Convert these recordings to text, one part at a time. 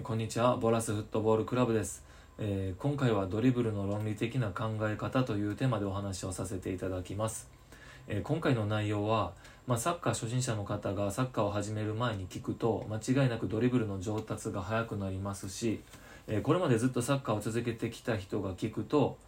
こんにちは。ボラスフットボールクラブです、えー今回はドリブルの論理的な考え方というテーマでお話をさせていただきます、えー今回の内容は、まあ、サッカー初心者の方がサッカーを始める前に聞くと間違いなくドリブルの上達が早くなりますし、えーこれまでずっとサッカーを続けてきた人が聞くと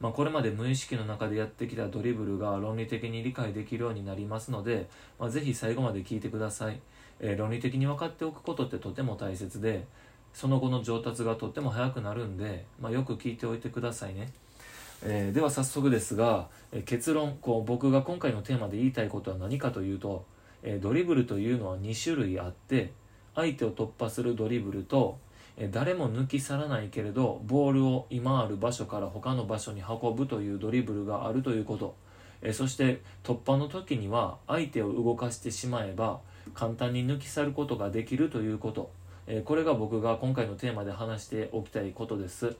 まあ、これまで無意識の中でやってきたドリブルが論理的に理解できるようになりますので、まあ、ぜひ最後まで聞いてください、えー論理的に分かっておくことってとても大切でその後の上達がとっても早くなるんで、まあ、よく聞いておいてくださいね、えーでは早速ですが、えー結論。こう僕が今回のテーマで言いたいことは何かというと、えードリブルというのは2種類あって相手を突破するドリブルとえー誰も抜き去らないけれどボールを今ある場所から他の場所に運ぶというドリブルがあるということ、えそして突破の時には相手を動かしてしまえば簡単に抜き去ることができるということ、えこれが僕が今回のテーマで話しておきたいことです、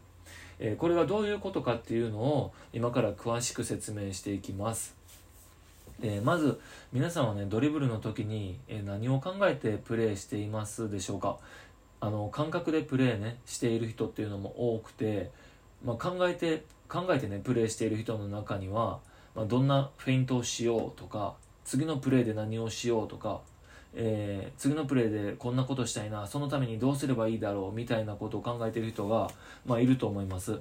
えこれがどういうことかっていうのを今から詳しく説明していきます。えまず皆さんはねドリブルの時に、え何を考えてプレーしていますでしょうか。あの感覚でプレーねしている人っていうのも多くて、まあ、考えて考えてねプレーしている人の中には、まあ、どんなフェイントをしようとか次のプレーで何をしようとか、えー次のプレーでこんなことしたいなそのためにどうすればいいだろうみたいなことを考えている人が、まあ、いると思います。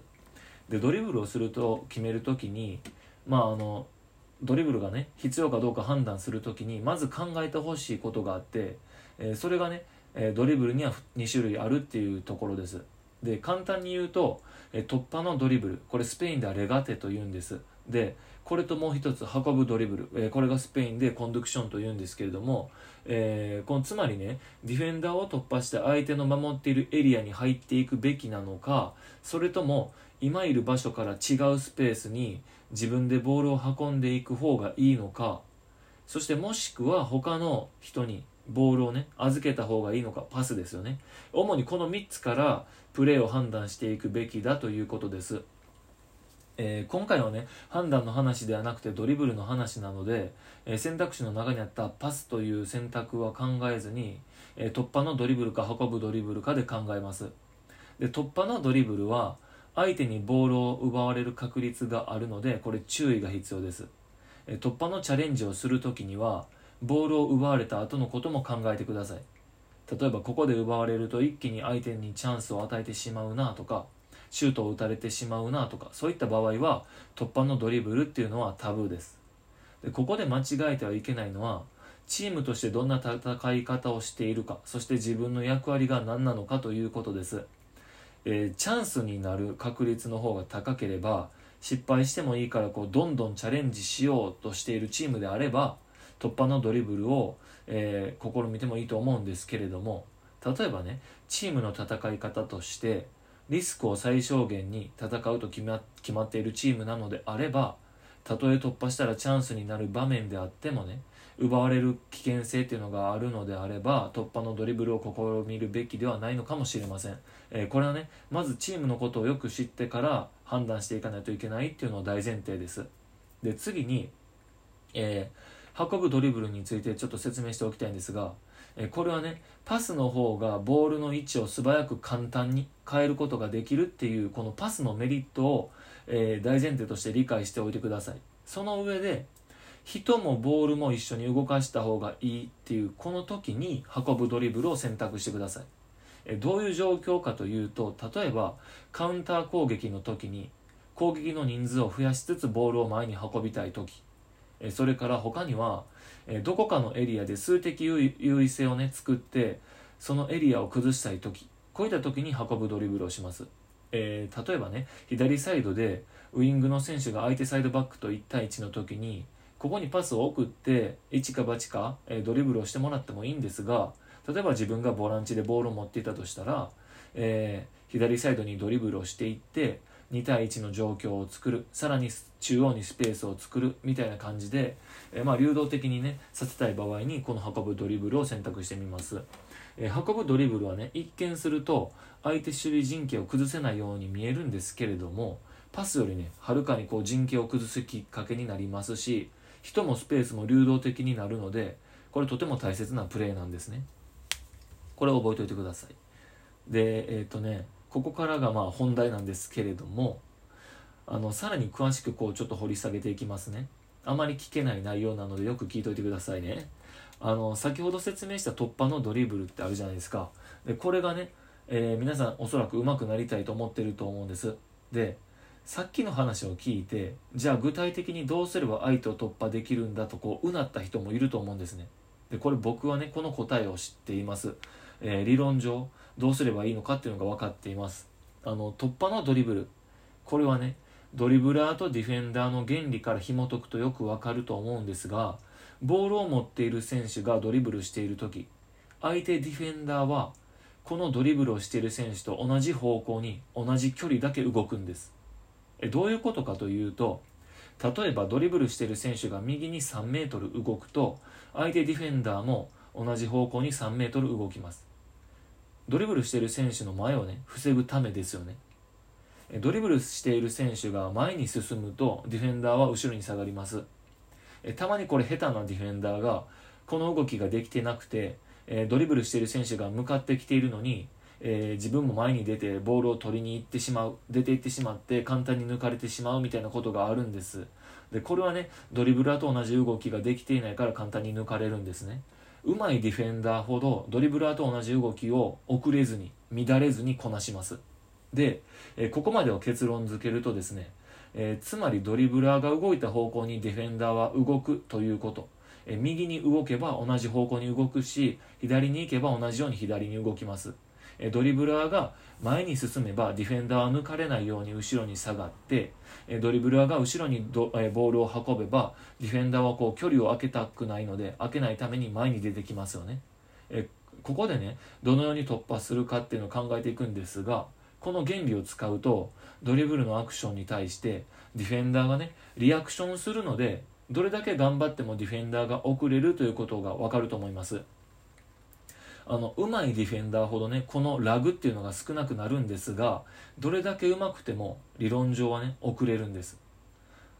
でドリブルをすると決める時にまああのドリブルがね必要かどうか判断する時にまず考えてほしいことがあって、えーそれがね、えードリブルには2種類あるっていうところです。で簡単に言うと、え突破のドリブル。これスペインではレガテと言うんです。でこれともう一つ運ぶドリブル、えーこれがスペインでコンドクションと言うんですけれども、えーこのつまりねディフェンダーを突破して相手の守っているエリアに入っていくべきなのかそれとも今いる場所から違うスペースに自分でボールを運んでいく方がいいのかそしてもしくは他の人にボールをね預けた方がいいのかパスですよね。主にこの3つからプレーを判断していくべきだということです、えー今回はね判断の話ではなくてドリブルの話なので、えー選択肢の中にあったパスという選択は考えずに、えー突破のドリブルか運ぶドリブルかで考えます。で突破のドリブルは相手にボールを奪われる確率があるのでこれ注意が必要です。え突破のチャレンジをするときにはボールを奪われた後のことも考えてください。例えばここで奪われると一気に相手にチャンスを与えてしまうなとかシュートを打たれてしまうなとかそういった場合は突破のドリブルっていうのはタブーです。でここで間違えてはいけないのはチームとしてどんな戦い方をしているかそして自分の役割が何なのかということです、えーチャンスになる確率の方が高ければ失敗してもいいからこうどんどんチャレンジしようとしているチームであれば突破のドリブルを、えー試みてもいいと思うんですけれども例えばねチームの戦い方としてリスクを最小限に戦うと決ま決まっているチームなのであればたとえ突破したらチャンスになる場面であってもね奪われる危険性っていうのがあるのであれば突破のドリブルを試みるべきではないのかもしれません、えーこれはねまずチームのことをよく知ってから判断していかないといけないっていうのを大前提です。で次に、えー運ぶドリブルについてちょっと説明しておきたいんですが、えこれはねパスの方がボールの位置を素早く簡単に変えることができるっていうこのパスのメリットを、え大前提として理解しておいてください。その上で人もボールも一緒に動かした方がいいっていうこの時に運ぶドリブルを選択してください。えどういう状況かというと例えばカウンター攻撃の時に攻撃の人数を増やしつつボールを前に運びたい時。えそれから他にはえどこかのエリアで数的優位性をね作ってそのエリアを崩したい時こういった時に運ぶドリブルをします、えー例えばね左サイドでウイングの選手が相手サイドバックと1対1の時にここにパスを送って一か八か、えドリブルをしてもらってもいいんですが例えば自分がボランチでボールを持っていたとしたら、えー左サイドにドリブルをしていって2対1の状況を作る。さらに中央にスペースを作るみたいな感じで、えーまあ、流動的にねさせたい場合にこの運ぶドリブルを選択してみます、えー運ぶドリブルはね一見すると相手守備陣形を崩せないように見えるんですけれどもパスよりねはるかにこう陣形を崩すきっかけになりますし人もスペースも流動的になるのでこれとても大切なプレーなんですね。これを覚えておいてください。でえっ、とねここからがまあ本題なんですけれどもあのさらに詳しくこうちょっと掘り下げていきますね。あまり聞けない内容なのでよく聞いといてくださいね。あの先ほど説明した突破のドリブルってあるじゃないですか。でこれがね、えー、皆さんおそらく上手くなりたいと思ってると思うんです。でさっきの話を聞いてじゃあ具体的にどうすれば相手を突破できるんだとこううなった人もいると思うんですね。でこれ僕はねこの答えを知っています、えー、理論上どうすればいいのかっていうのが分かっています。あの突破のドリブル。これはねドリブラーとディフェンダーの原理から紐解くとよくわかると思うんですがボールを持っている選手がドリブルしている時相手ディフェンダーはこのドリブルをしている選手と同じ方向に同じ距離だけ動くんです。えどういうことかというと例えばドリブルしている選手が右に3メートル動くと相手ディフェンダーも同じ方向に3メートル動きます。ドリブルしている選手の前をね防ぐためですよね。ドリブルしている選手が前に進むとディフェンダーは後ろに下がります。たまにこれ下手なディフェンダーがこの動きができてなくてドリブルしている選手が向かってきているのにえー、自分も前に出てボールを取りに行ってしまう出て行ってしまって簡単に抜かれてしまうみたいなことがあるんです。でこれはねドリブラーと同じ動きができていないから簡単に抜かれるんですね。うまいディフェンダーほどドリブラーと同じ動きを遅れずに乱れずにこなします。で、えー、ここまでを結論付けるとですね、えー、つまりドリブラーが動いた方向にディフェンダーは動くということ、え右に動けば同じ方向に動くし左に行けば同じように左に動きます。ドリブラーが前に進めばディフェンダーは抜かれないように後ろに下がってドリブラーが後ろにボールを運べばディフェンダーはこう距離を空けたくないので空けないために前に出てきますよね。えここでねどのように突破するかっていうのを考えていくんですがこの原理を使うとドリブルのアクションに対してディフェンダーがねリアクションするのでどれだけ頑張ってもディフェンダーが遅れるということが分かると思います。あの上手いディフェンダーほどねこのラグっていうのが少なくなるんですがどれだけ上手くても理論上はね遅れるんです。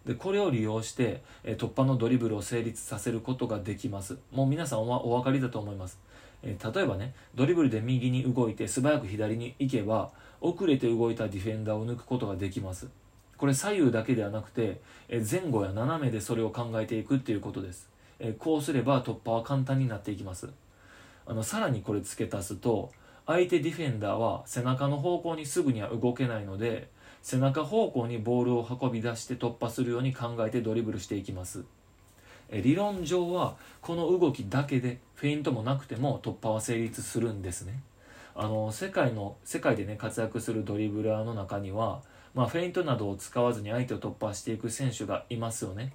でこれを利用して、え突破のドリブルを成立させることができます。もう皆さんはお分かりだと思います、え例えばねドリブルで右に動いて素早く左に行けば遅れて動いたディフェンダーを抜くことができます。これ左右だけではなくて、え前後や斜めでそれを考えていくっていうことです、えこうすれば突破は簡単になっていきます。あのさらにこれ付け足すと相手ディフェンダーは背中の方向にすぐには動けないので背中方向にボールを運び出して突破するように考えてドリブルしていきます。理論上はこの動きだけでフェイントもなくても突破は成立するんですね。あの世界の世界でね活躍するドリブラーの中には、まあ、フェイントなどを使わずに相手を突破していく選手がいますよね。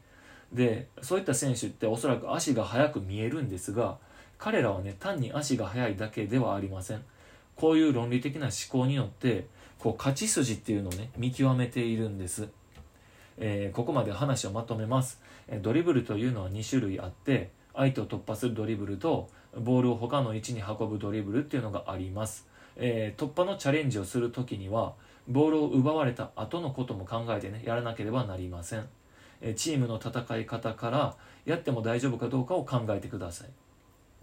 でそういった選手っておそらく足が速く見えるんですが彼らはね単に足が速いだけではありません。こういう論理的な思考によってこう勝ち筋っていうのをね見極めているんです、えー、ここまで話をまとめます。ドリブルというのは2種類あって相手を突破するドリブルとボールを他の位置に運ぶドリブルっていうのがあります、えー、突破のチャレンジをする時にはボールを奪われた後のことも考えてねやらなければなりません。チームの戦い方からやっても大丈夫かどうかを考えてください。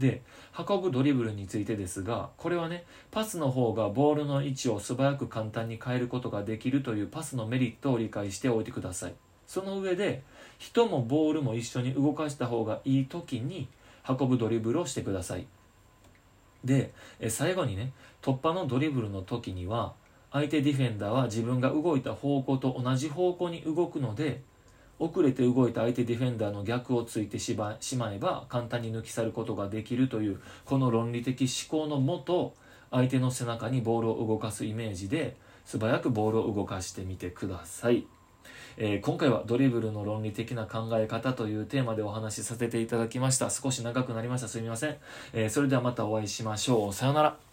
で運ぶドリブルについてですがこれはねパスの方がボールの位置を素早く簡単に変えることができるというパスのメリットを理解しておいてください。その上で人もボールも一緒に動かした方がいい時に運ぶドリブルをしてください。で最後にね突破のドリブルの時には相手ディフェンダーは自分が動いた方向と同じ方向に動くので遅れて動いた相手ディフェンダーの逆をついてしまえば簡単に抜き去ることができるというこの論理的思考のもと相手の背中にボールを動かすイメージで素早くボールを動かしてみてください、えー、今回はドリブルの論理的な考え方というテーマでお話しさせていただきました。少し長くなりました。すみません、えー、それではまたお会いしましょう。さようなら。